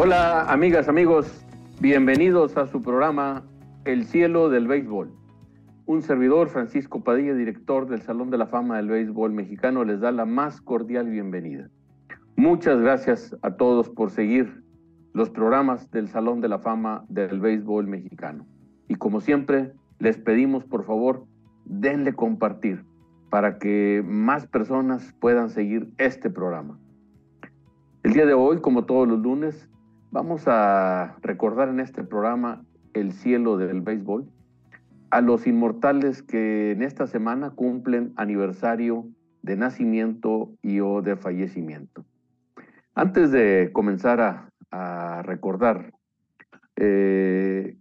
Hola amigas, amigos, bienvenidos a su programa El cielo del béisbol. Un servidor, Francisco Padilla, director del Salón de la Fama del Béisbol Mexicano, les da la más cordial bienvenida. Muchas gracias a todos por seguir los programas del Salón de la Fama del Béisbol Mexicano. Y como siempre, les pedimos por favor, denle compartir para que más personas puedan seguir este programa. El día de hoy, como todos los lunes, vamos a recordar en este programa el cielo del béisbol a los inmortales que en esta semana cumplen aniversario de nacimiento y o de fallecimiento. Antes de comenzar a, recordar, eh,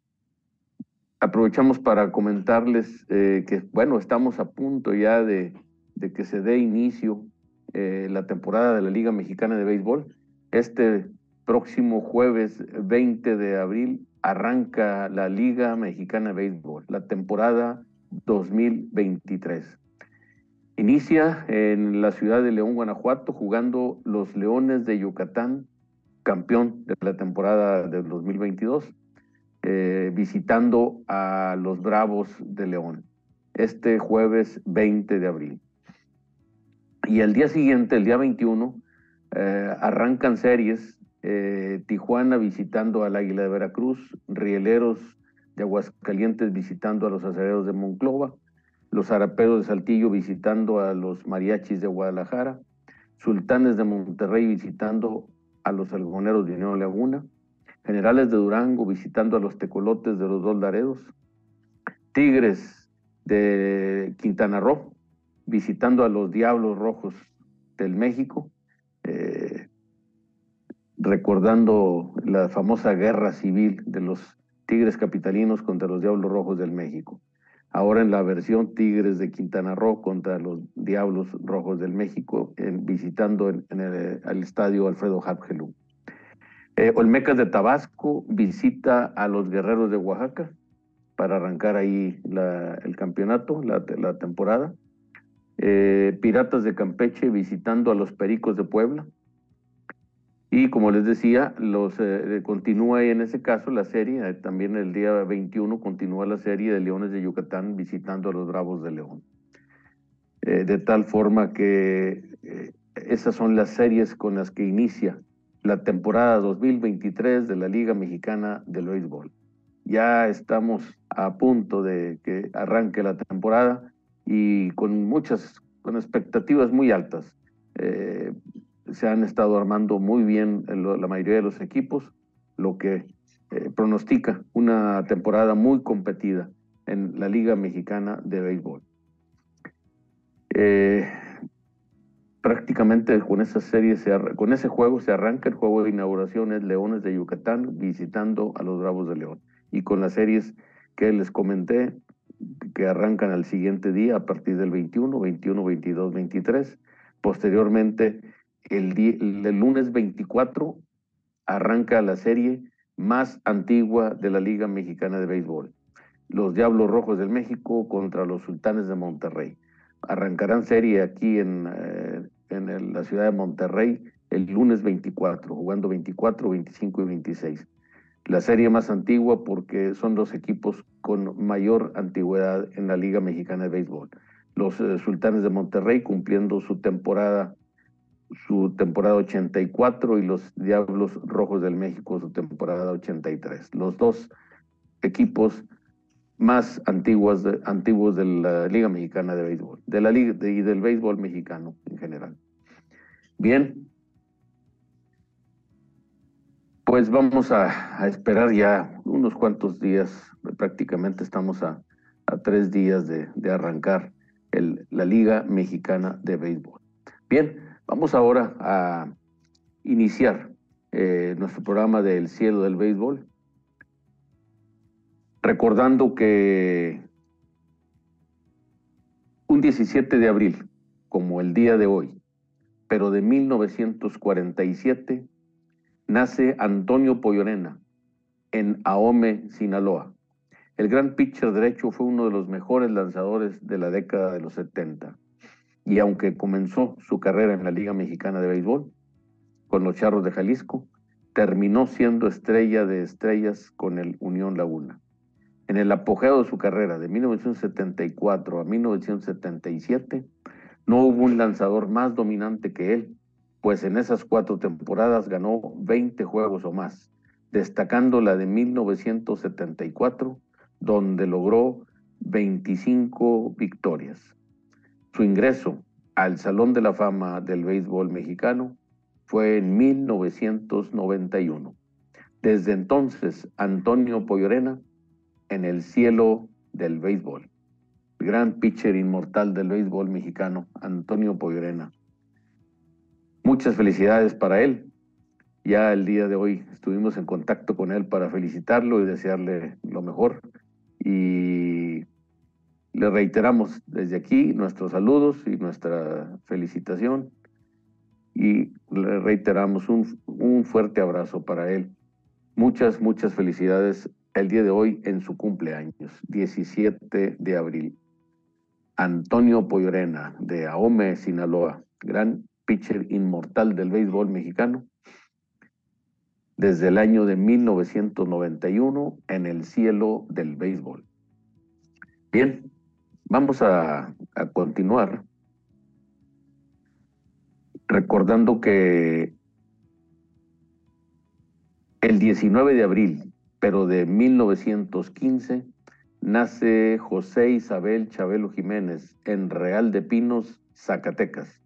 aprovechamos para comentarles eh, que, bueno, estamos a punto ya de, que se dé inicio eh, la temporada de la Liga Mexicana de Béisbol. Este próximo jueves 20 de abril arranca la Liga Mexicana de Béisbol, la temporada 2023. Inicia en la ciudad de León, Guanajuato, jugando los Leones de Yucatán, campeón de la temporada del 2022 eh, visitando a los Bravos de León este jueves 20 de abril. Y el día siguiente, el día 21, eh, arrancan series, eh, Tijuana visitando al Águila de Veracruz, Rieleros de Aguascalientes visitando a los Acereros de Monclova, los Araperos de Saltillo visitando a los Mariachis de Guadalajara, Sultanes de Monterrey visitando a los Algoneros de Unión Laguna, Generales de Durango visitando a los tecolotes de los dos Laredos, Tigres de Quintana Roo visitando a los Diablos Rojos del México, recordando la famosa guerra civil de los Tigres capitalinos contra los Diablos Rojos del México. Ahora en la versión Tigres de Quintana Roo contra los Diablos Rojos del México, visitando en, el, estadio Alfredo Harpgelú. Eh, Olmecas de Tabasco visita a los Guerreros de Oaxaca para arrancar ahí el campeonato, la, temporada. Eh, Piratas de Campeche visitando a los Pericos de Puebla. Y como les decía, los, eh, continúa en ese caso la serie, también el día 21 continúa la serie de Leones de Yucatán visitando a los Bravos de León. de tal forma que esas son las series con las que inicia la temporada 2023 de la Liga Mexicana del Béisbol. Ya estamos a punto de que arranque la temporada y con muchas, con expectativas muy altas. Se han estado armando muy bien la mayoría de los equipos, lo que eh, pronostica una temporada muy competida en la Liga Mexicana de Béisbol. Eh, prácticamente con esa serie, se, con ese juego se arranca el juego de inauguración, es Leones de Yucatán visitando a los Bravos de León. Y con las series que les comenté, que arrancan al siguiente día a partir del 21, 21, 22, 23. Posteriormente, el, lunes 24 arranca la serie más antigua de la Liga Mexicana de Béisbol. Los Diablos Rojos del México contra los Sultanes de Monterrey. Arrancarán serie aquí en, eh, la ciudad de Monterrey el lunes 24, jugando 24, 25 y 26. La serie más antigua porque son los equipos con mayor antigüedad en la Liga Mexicana de Béisbol. Los eh, Sultanes de Monterrey cumpliendo su temporada su temporada 84 y los Diablos Rojos del México su temporada 83. Los dos equipos más antiguas antiguos de la Liga Mexicana de Béisbol, de la Liga y del béisbol mexicano en general. Bien, pues vamos a, esperar ya unos cuantos días, prácticamente estamos a, tres días de, arrancar la Liga Mexicana de Béisbol. Bien, vamos ahora a iniciar eh, nuestro programa del cielo del béisbol recordando que un 17 de abril, como el día de hoy, pero de 1947, nace Antonio Pollorena en Ahome, Sinaloa. El gran pitcher derecho fue uno de los mejores lanzadores de la década de los 70. Y aunque comenzó su carrera en la Liga Mexicana de Béisbol, con los Charros de Jalisco, terminó siendo estrella de estrellas con el Unión Laguna. En el apogeo de su carrera de 1974 a 1977, no hubo un lanzador más dominante que él, pues en esas cuatro temporadas ganó 20 juegos o más, destacando la de 1974, donde logró 25 victorias. Su ingreso al Salón de la Fama del Béisbol Mexicano fue en 1991. Desde entonces, Antonio Poyorena en el cielo del béisbol. Gran pitcher inmortal del béisbol mexicano, Antonio Poyorena. Muchas felicidades para él. Ya el día de hoy estuvimos en contacto con él para felicitarlo y desearle lo mejor. Y le reiteramos desde aquí nuestros saludos y nuestra felicitación y le reiteramos un, un, fuerte abrazo para él. Muchas, muchas felicidades el día de hoy en su cumpleaños, 17 de abril. Antonio Poyorena de Ahome, Sinaloa, gran pitcher inmortal del béisbol mexicano, desde el año de 1991 en el cielo del béisbol. Bien, Vamos a, continuar recordando que el 19 de abril, pero de 1915, nace José Isabel Chabelo Jiménez en Real de Pinos, Zacatecas.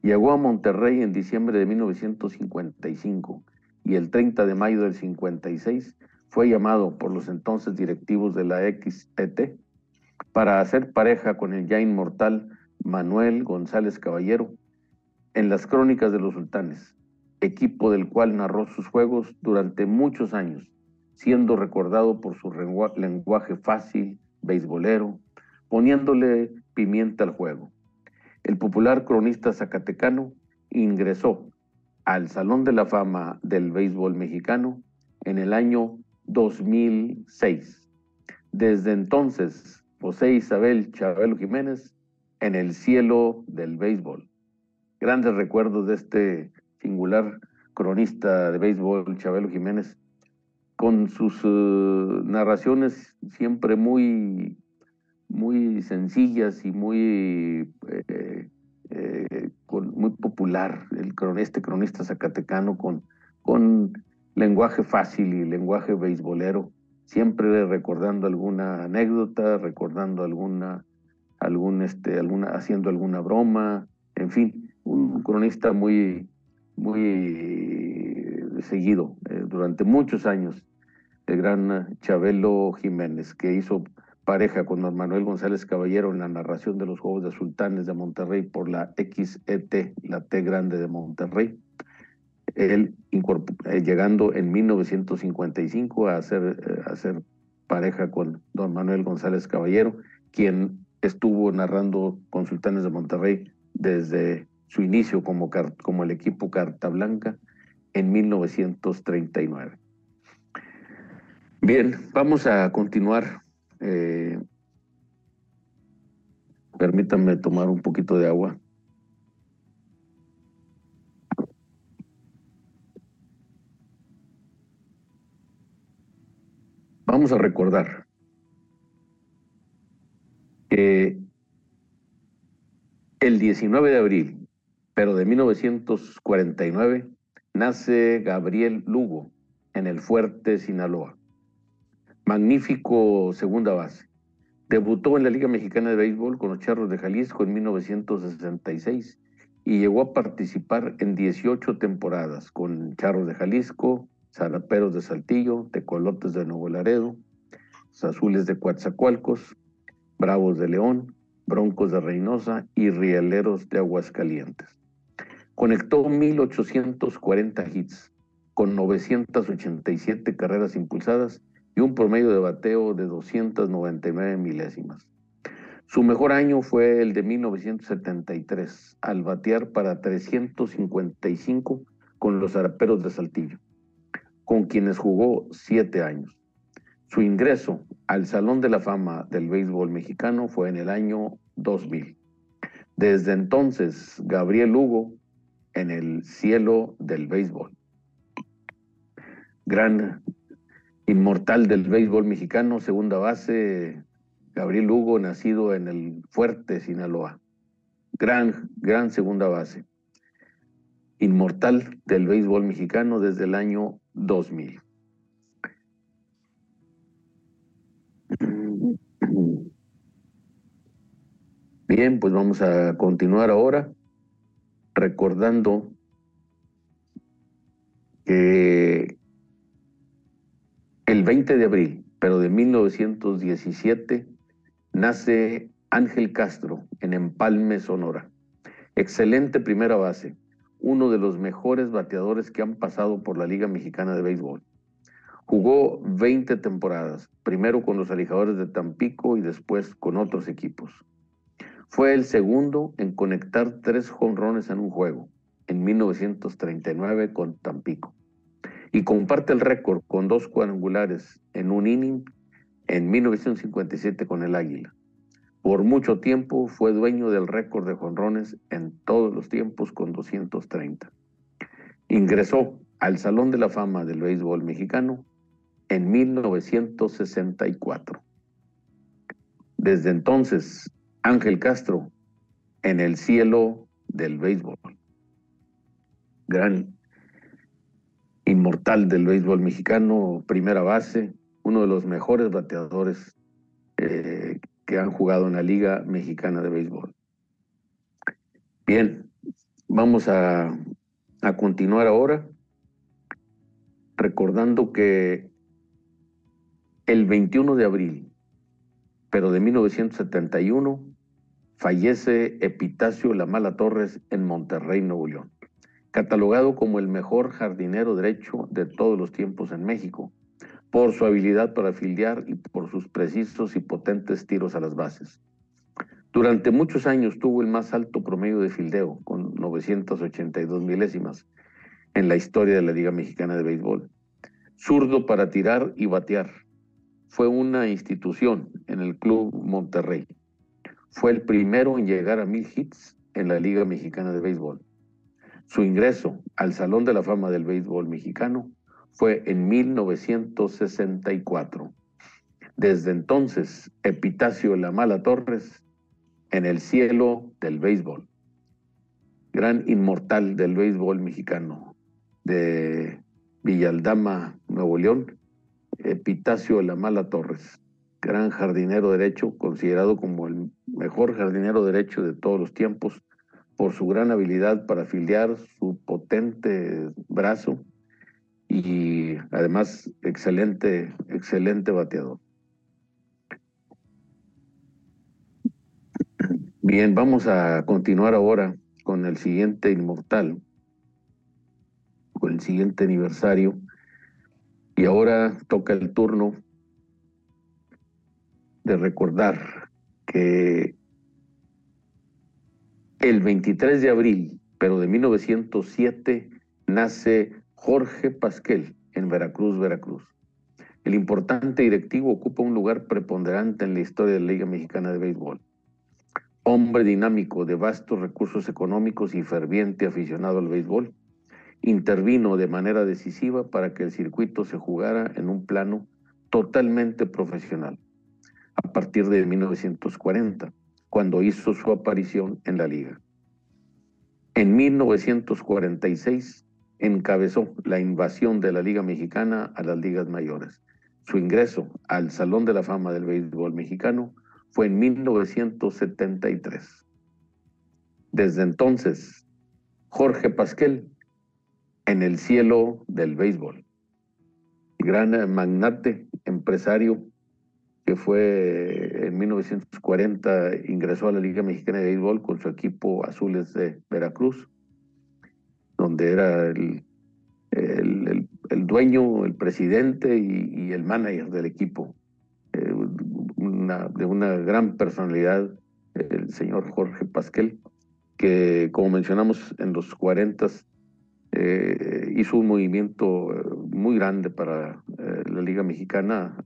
Llegó a Monterrey en diciembre de 1955 y el 30 de mayo del 56 fue llamado por los entonces directivos de la XET para hacer pareja con el ya inmortal Manuel González Caballero en las Crónicas de los Sultanes, equipo del cual narró sus juegos durante muchos años, siendo recordado por su lenguaje fácil, beisbolero, poniéndole pimienta al juego. El popular cronista zacatecano ingresó al Salón de la Fama del Béisbol Mexicano en el año 2006. Desde entonces José Isabel Chabelo Jiménez en el cielo del béisbol. Grandes recuerdos de este singular cronista de béisbol, Chabelo Jiménez, con sus eh, narraciones siempre muy, muy sencillas y muy, eh, eh, muy popular, el, este cronista zacatecano con, con lenguaje fácil y lenguaje beisbolero siempre recordando alguna anécdota, recordando alguna, algún, este, alguna, haciendo alguna broma, en fin, un cronista muy, muy seguido eh, durante muchos años, el gran Chabelo Jiménez, que hizo pareja con Manuel González Caballero en la narración de los Juegos de Sultanes de Monterrey por la XET, la T grande de Monterrey él eh, llegando en 1955 a hacer, eh, a hacer pareja con don Manuel González Caballero, quien estuvo narrando con Sultanes de Monterrey desde su inicio como, como el equipo Carta Blanca en 1939. Bien, vamos a continuar. Eh, permítanme tomar un poquito de agua. Vamos a recordar que el 19 de abril, pero de 1949, nace Gabriel Lugo en el Fuerte Sinaloa. Magnífico segunda base. Debutó en la Liga Mexicana de Béisbol con los Charros de Jalisco en 1966 y llegó a participar en 18 temporadas con Charros de Jalisco, Zaraperos de Saltillo, Tecolotes de Nuevo Laredo, Azules de Coatzacoalcos, Bravos de León, Broncos de Reynosa y Rieleros de Aguascalientes. Conectó 1.840 hits con 987 carreras impulsadas y un promedio de bateo de 299 milésimas. Su mejor año fue el de 1973, al batear para 355 con los Zaraperos de Saltillo con quienes jugó siete años. Su ingreso al Salón de la Fama del Béisbol Mexicano fue en el año 2000. Desde entonces, Gabriel Hugo en el cielo del béisbol. gran inmortal del béisbol mexicano, segunda base, Gabriel Hugo, nacido en el fuerte Sinaloa. Gran, gran segunda base. Inmortal del béisbol mexicano desde el año 2000. Bien, pues vamos a continuar ahora recordando que el 20 de abril, pero de 1917, nace Ángel Castro en Empalme, Sonora. Excelente primera base, uno de los mejores bateadores que han pasado por la Liga Mexicana de Béisbol. Jugó 20 temporadas, primero con los Alijadores de Tampico y después con otros equipos. Fue el segundo en conectar tres jonrones en un juego, en 1939 con Tampico. Y comparte el récord con dos cuadrangulares en un inning en 1957 con el Águila. Por mucho tiempo fue dueño del récord de jonrones en todos los tiempos con 230. Ingresó al Salón de la Fama del Béisbol Mexicano en 1964. Desde entonces, Ángel Castro en el cielo del béisbol. Gran inmortal del béisbol mexicano, primera base, uno de los mejores bateadores eh, que han jugado en la Liga Mexicana de Béisbol. Bien, vamos a, a continuar ahora recordando que el 21 de abril, pero de 1971, fallece Epitacio La Mala Torres en Monterrey, Nuevo León, catalogado como el mejor jardinero derecho de todos los tiempos en México, por su habilidad para filiar y por sus precisos y potentes tiros a las bases. Durante muchos años tuvo el más alto promedio de fildeo, con 982 milésimas, en la historia de la Liga Mexicana de Béisbol. Zurdo para tirar y batear. Fue una institución en el Club Monterrey. Fue el primero en llegar a mil hits en la Liga Mexicana de Béisbol. Su ingreso al Salón de la Fama del Béisbol Mexicano fue en 1964. Desde entonces, Epitacio La Mala Torres en el cielo del béisbol. Gran inmortal del béisbol mexicano de Villaldama, Nuevo León, Epitacio La Mala Torres, gran jardinero derecho, considerado como el mejor jardinero derecho de todos los tiempos por su gran habilidad para afiliar su potente brazo y además excelente, excelente bateador. Bien, vamos a continuar ahora con el siguiente inmortal, con el siguiente aniversario. Y ahora toca el turno de recordar que el 23 de abril, pero de 1907, nace Jorge Pasquel en Veracruz, Veracruz. El importante directivo ocupa un lugar preponderante en la historia de la Liga Mexicana de Béisbol. Hombre dinámico de vastos recursos económicos y ferviente aficionado al béisbol, intervino de manera decisiva para que el circuito se jugara en un plano totalmente profesional a partir de 1940, cuando hizo su aparición en la liga. En 1946 encabezó la invasión de la Liga Mexicana a las ligas mayores. Su ingreso al Salón de la Fama del Béisbol Mexicano fue en 1973. Desde entonces, Jorge Pasquel en el cielo del béisbol. Gran magnate, empresario, que fue en 1940 ingresó a la Liga Mexicana de Béisbol con su equipo Azules de Veracruz, donde era el, el, dueño, el presidente y, el manager del equipo. Eh, de una gran personalidad, el señor Jorge Pasquel, que como mencionamos en los 40 eh, hizo un movimiento eh, muy grande para eh, la Liga Mexicana,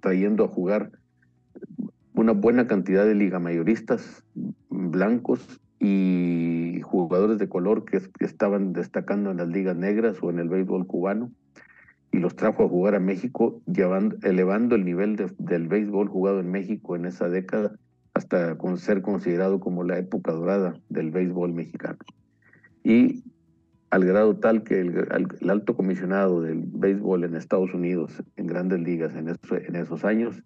trayendo a jugar una buena cantidad de liga mayoristas blancos y jugadores de color que, estaban destacando en las ligas negras o en el béisbol cubano. y los trajo a jugar a México, llevando, elevando el nivel del béisbol jugado en México en esa década hasta con ser considerado como la época dorada del béisbol mexicano. Y al grado tal que el, alto comisionado del béisbol en Estados Unidos, en grandes ligas en, en esos años,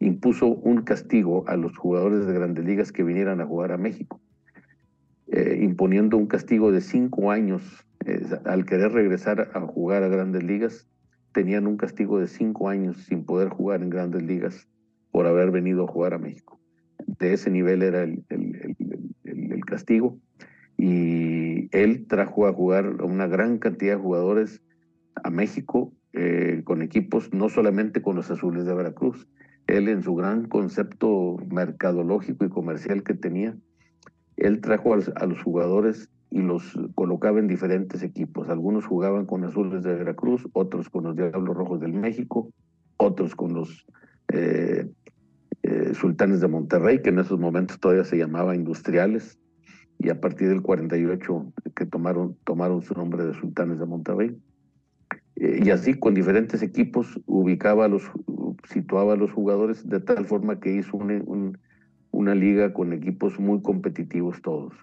impuso un castigo a los jugadores de grandes ligas que vinieran a jugar a México, eh, imponiendo un castigo de cinco años. Eh, al querer regresar a jugar a grandes ligas, tenían un castigo de cinco años sin poder jugar en grandes ligas por haber venido a jugar a México de ese nivel era el, castigo. Y él trajo a jugar una gran cantidad de jugadores a México eh, con equipos, no solamente con los azules de Veracruz. Él en su gran concepto mercadológico y comercial que tenía, él trajo a, los jugadores y los colocaba en diferentes equipos. Algunos jugaban con azules de Veracruz, otros con los Diablos Rojos del México, otros con los eh, eh, sultanes de Monterrey, que en esos momentos todavía se llamaba Industriales, y a partir del 48 que tomaron, tomaron su nombre de Sultanes de Monterrey. Eh, y así con diferentes equipos ubicaba los, situaba a los jugadores de tal forma que hizo una liga con equipos muy competitivos todos.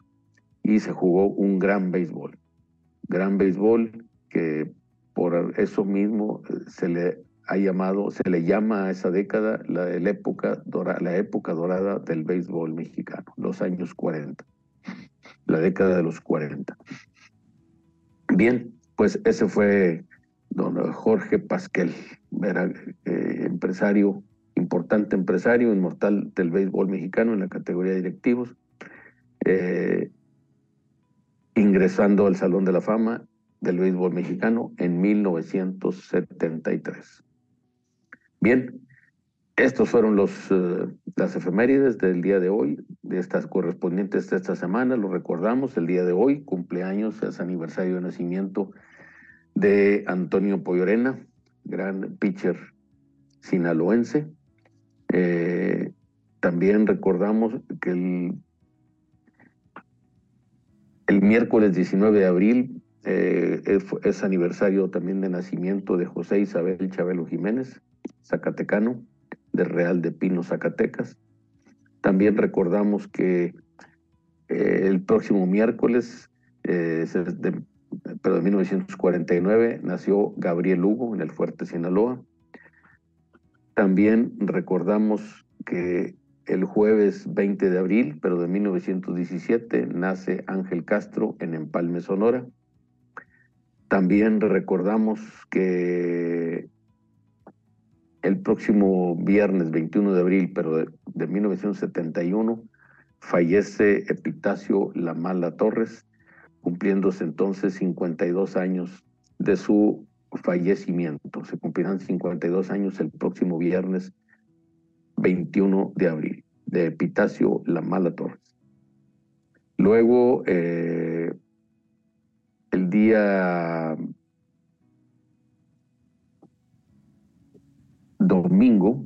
Y se jugó un gran béisbol. Gran béisbol que por eso mismo eh, se le ha llamado, se le llama a esa década la, época, dorada, la época dorada del béisbol mexicano, los años 40, la década de los 40. Bien, pues ese fue don Jorge Pasquel, era, eh, empresario, importante empresario, inmortal del béisbol mexicano en la categoría de directivos, eh, ingresando al Salón de la Fama del béisbol mexicano en 1973. Bien, estos fueron los, eh, las efemérides del día de hoy, de estas correspondientes de esta semana. Lo recordamos, el día de hoy, cumpleaños, es aniversario de nacimiento de Antonio Poyorena, gran pitcher sinaloense. Eh, también recordamos que el, miércoles 19 de abril eh, es, es, aniversario también de nacimiento de José Isabel Chabelo Jiménez, Zacatecano, de Real de Pino, Zacatecas. También recordamos que eh, el próximo miércoles, eh, de, pero de 1949, nació Gabriel Hugo en el Fuerte Sinaloa. También recordamos que el jueves 20 de abril, pero de 1917, nace Ángel Castro en Empalme, Sonora. También recordamos que el próximo viernes 21 de abril, pero de, 1971, fallece Epitacio Lamala Torres, cumpliéndose entonces 52 años de su fallecimiento. Se cumplirán 52 años el próximo viernes 21 de abril, de Epitacio Lamala Torres. Luego, eh, el día domingo,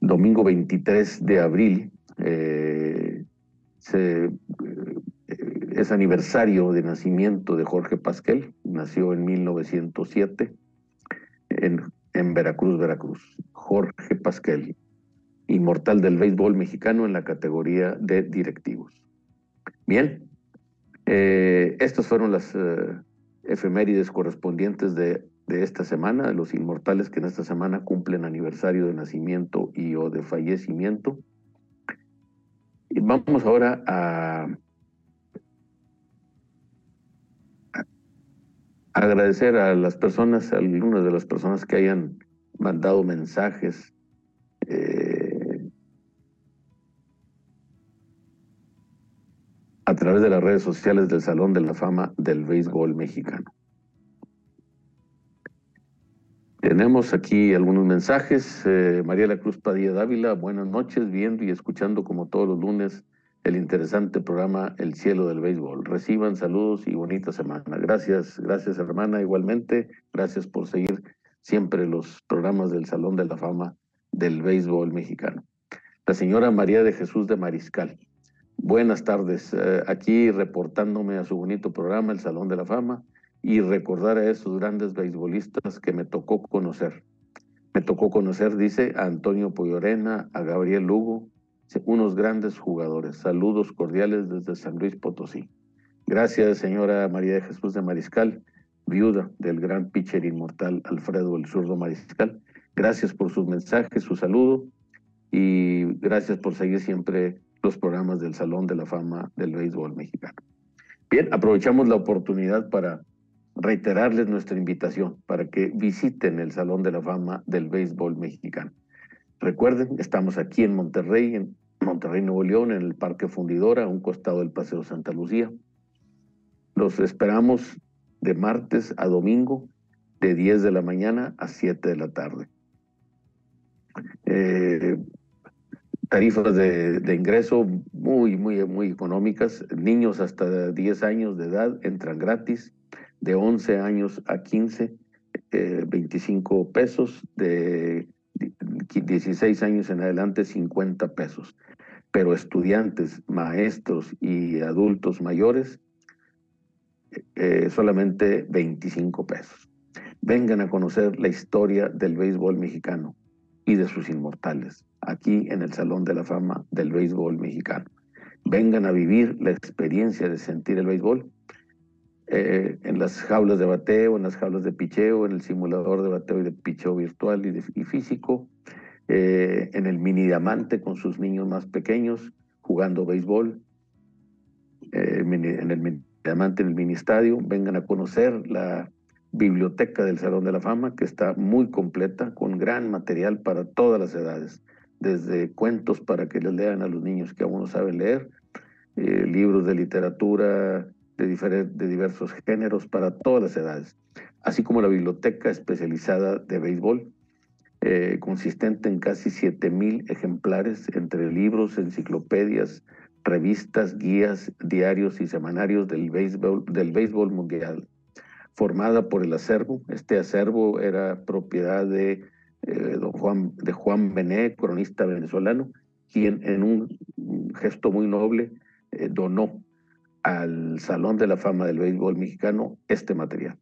domingo 23 de abril, eh, eh, es aniversario de nacimiento de Jorge Pasquel, nació en 1907 en, en Veracruz, Veracruz. Jorge Pasquel, inmortal del béisbol mexicano en la categoría de directivos. Bien, eh, estas fueron las efemérides correspondientes de de esta semana, los inmortales que en esta semana cumplen aniversario de nacimiento y o de fallecimiento. Y vamos ahora a, agradecer a las personas, a algunas de las personas que hayan mandado mensajes. Eh, a través de las redes sociales del Salón de la Fama del Béisbol Mexicano. Tenemos aquí algunos mensajes. Eh, María La Cruz Padilla Dávila, buenas noches, viendo y escuchando como todos los lunes el interesante programa El Cielo del Béisbol. Reciban saludos y bonita semana. Gracias, gracias hermana, igualmente. Gracias por seguir siempre los programas del Salón de la Fama del Béisbol Mexicano. La señora María de Jesús de Mariscal. Buenas tardes, eh, aquí reportándome a su bonito programa, El Salón de la Fama y recordar a esos grandes beisbolistas que me tocó conocer. Me tocó conocer, dice, a Antonio Poyorena, a Gabriel Lugo, unos grandes jugadores. Saludos cordiales desde San Luis Potosí. Gracias, señora María de Jesús de Mariscal, viuda del gran pitcher inmortal Alfredo el Zurdo Mariscal. Gracias por sus mensajes, su saludo y gracias por seguir siempre los programas del Salón de la Fama del Béisbol Mexicano. Bien, aprovechamos la oportunidad para reiterarles nuestra invitación para que visiten el Salón de la Fama del Béisbol Mexicano. Recuerden, estamos aquí en Monterrey, en Monterrey, Nuevo León, en el Parque Fundidora, a un costado del Paseo Santa Lucía. Los esperamos de martes a domingo, de 10 de la mañana a 7 de la tarde. Eh, tarifas de, ingreso muy, muy, muy económicas. Niños hasta 10 años de edad entran gratis, de 11 años a 15, 25 eh, pesos, de 16 años en adelante 50 pesos. Pero estudiantes, maestros y adultos mayores, eh, solamente 25 pesos. Vengan a conocer la historia del béisbol mexicano y de sus inmortales, aquí en el Salón de la Fama del Béisbol Mexicano. Vengan a vivir la experiencia de sentir el béisbol eh, en las jaulas de bateo, en las jaulas de picheo, en el simulador de bateo y de picheo virtual y, físico, eh, en el mini diamante con sus niños más pequeños jugando béisbol, eh, en el mini diamante en el mini estadio. Vengan a conocer la biblioteca del Salón de la Fama, que está muy completa, con gran material para todas las edades, desde cuentos para que les lean a los niños que aún no saben leer, eh, libros de literatura de, de diversos géneros para todas las edades, así como la biblioteca especializada de béisbol, eh, consistente en casi 7.000 ejemplares entre libros, enciclopedias, revistas, guías, diarios y semanarios del béisbol, mundial formada por el acervo. Este acervo era propiedad de, eh, don Juan, de Juan Bené, cronista venezolano, quien en un gesto muy noble eh, donó al Salón de la Fama del Béisbol Mexicano este material.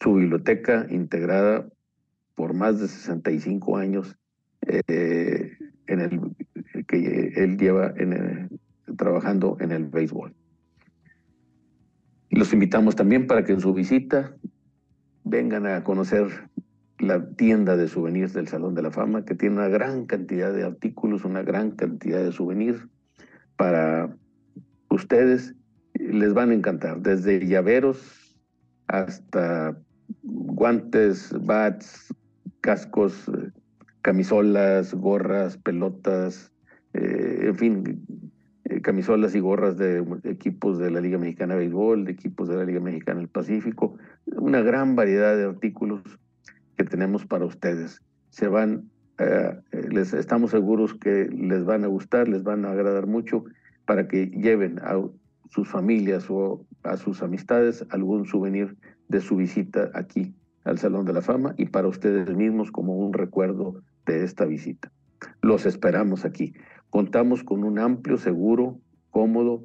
Su biblioteca integrada por más de 65 años eh, en el, que él lleva trabajando en el béisbol. Los invitamos también para que en su visita vengan a conocer la tienda de souvenirs del Salón de la Fama, que tiene una gran cantidad de artículos, una gran cantidad de souvenirs para ustedes. Les van a encantar, desde llaveros hasta guantes, bats, cascos, camisolas, gorras, pelotas, eh, en fin, eh, camisolas y gorras de equipos de la Liga Mexicana de Béisbol, de equipos de la Liga Mexicana del Pacífico, una gran variedad de artículos que tenemos para ustedes. Se van, eh, les estamos seguros que les van a gustar, les van a agradar mucho para que lleven a sus familias o a sus amistades algún souvenir de su visita aquí al Salón de la Fama y para ustedes mismos como un recuerdo de esta visita. Los esperamos aquí. Contamos con un amplio, seguro, cómodo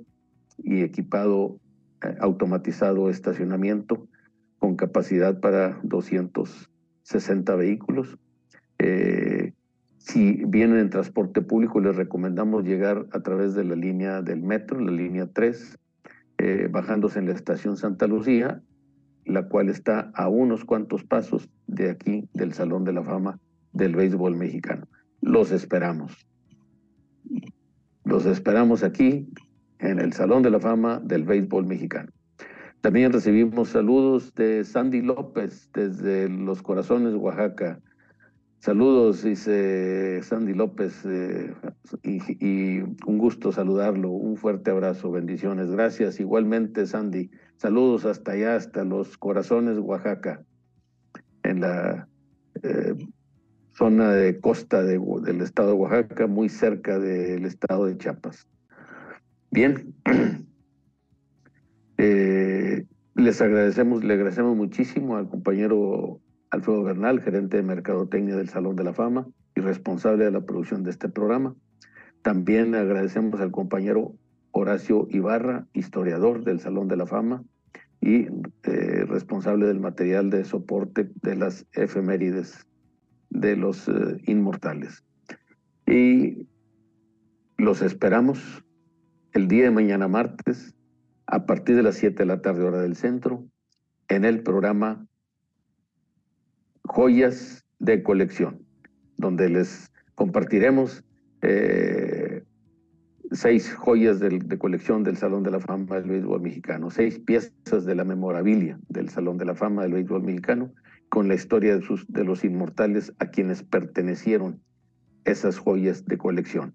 y equipado eh, automatizado estacionamiento con capacidad para 260 vehículos. Eh, si vienen en transporte público, les recomendamos llegar a través de la línea del metro, la línea 3, eh, bajándose en la estación Santa Lucía, la cual está a unos cuantos pasos de aquí, del Salón de la Fama del Béisbol Mexicano. Los esperamos. Los esperamos aquí en el Salón de la Fama del Béisbol Mexicano. También recibimos saludos de Sandy López desde Los Corazones, Oaxaca. Saludos, dice Sandy López, eh, y, un gusto saludarlo. Un fuerte abrazo, bendiciones. Gracias, igualmente, Sandy. Saludos hasta allá, hasta Los Corazones, Oaxaca, en la eh, zona de costa del estado de Oaxaca, muy cerca del estado de Chiapas. Bien, eh, les agradecemos, le agradecemos muchísimo al compañero Alfredo Bernal, gerente de Mercadotecnia del Salón de la Fama y responsable de la producción de este programa. También agradecemos al compañero Horacio Ibarra, historiador del Salón de la Fama, y eh, responsable del material de soporte de las efemérides de los eh, inmortales. Y los esperamos el día de mañana martes a partir de las 7 de la tarde hora del centro en el programa Joyas de Colección, donde les compartiremos eh, seis joyas de, colección del Salón de la Fama del Béisbol Mexicano, seis piezas de la memorabilia del Salón de la Fama del Béisbol Mexicano, con la historia de, sus, de los inmortales a quienes pertenecieron esas joyas de colección.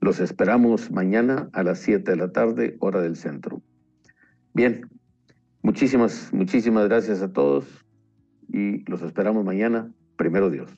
Los esperamos mañana a las 7 de la tarde, hora del centro. Bien, muchísimas, muchísimas gracias a todos y los esperamos mañana, primero Dios.